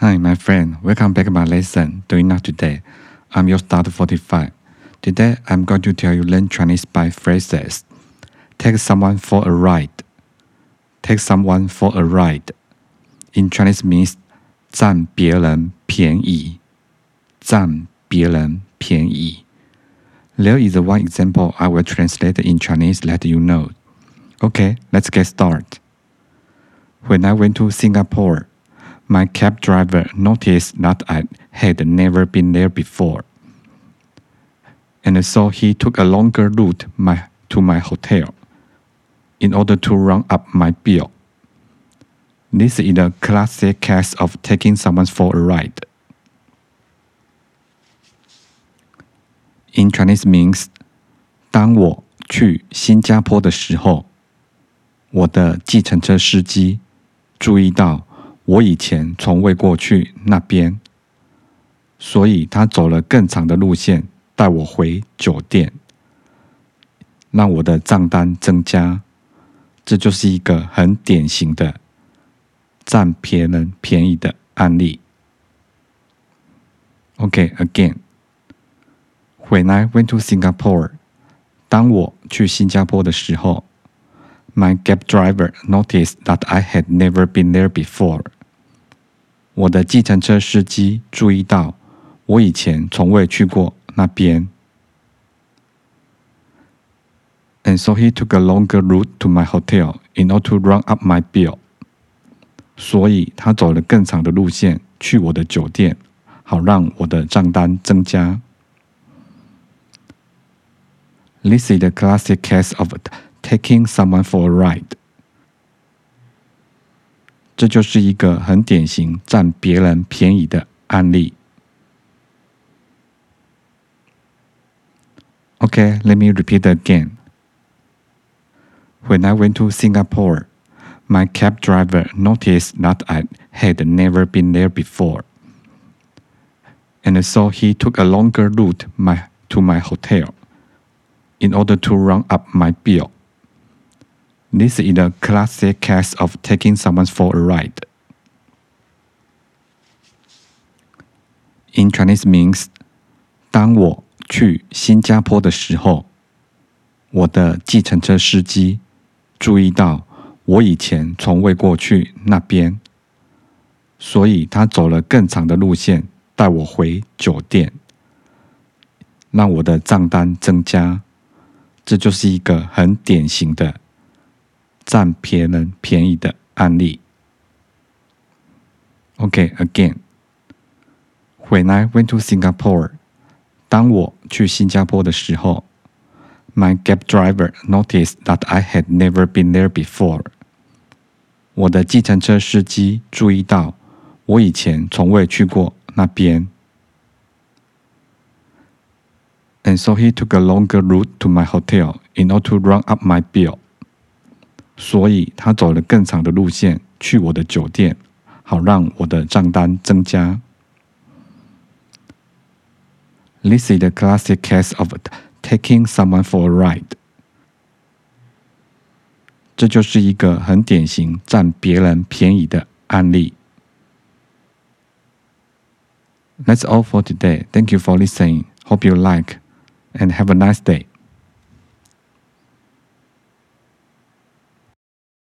Hi, my friend. Welcome back to my lesson. Doing now today. I'm your start 45. Today, I'm going to tell you learn Chinese by phrases. Take someone for a ride. Take someone for a ride. In Chinese means 占别人便宜。占别人便宜。There is one example I will translate in Chinese let you know. Okay, let's get started. When I went to Singapore, my cab driver noticed that I had never been there before. And so he took a longer route my, to my hotel in order to run up my bill. This is a classic case of taking someone for a ride. In Chinese means，当我去新加坡的时候，我的计程车司机注意到 我以前从未过去那边，所以他走了更长的路线带我回酒店，让我的账单增加。这就是一个很典型的占别人便宜的案例。OK，again。When I went to Singapore，当我去新加坡的时候，My cab driver noticed that I had never been there before。我的计程车司机注意到我以前从未去过那边。And so he took a longer route to my hotel in order to run up my bill。所以他走了更长的路线去我的酒店，好让我的账单增加。This is the classic case of taking someone for a ride。这就是一个很典型占别人便宜的案例。Okay, let me repeat again. When I went to Singapore, my cab driver noticed that I had never been there before. And so he took a longer route my, to my hotel in order to run up my bill. This is a classic case of taking someone for a ride. In Chinese means，当我去新加坡的时候，我的计程车司机注意到我以前从未过去那边，所以他走了更长的路线带我回酒店，让我的账单增加。这就是一个很典型的 占别人便宜的案例。OK，again，When I went to Singapore，当我去新加坡的时候，My cab driver noticed that I had never been there before。我的计程车司机注意到我以前从未去过那边。and so he took a longer route to my hotel in order to run up my bill。 所以他走了更长的路线去我的酒店，好让我的账单增加。This is the classic case of taking someone for a ride。这就是一个很典型占别人便宜的案例。That's all for today. Thank you for listening. Hope you like and have a nice day.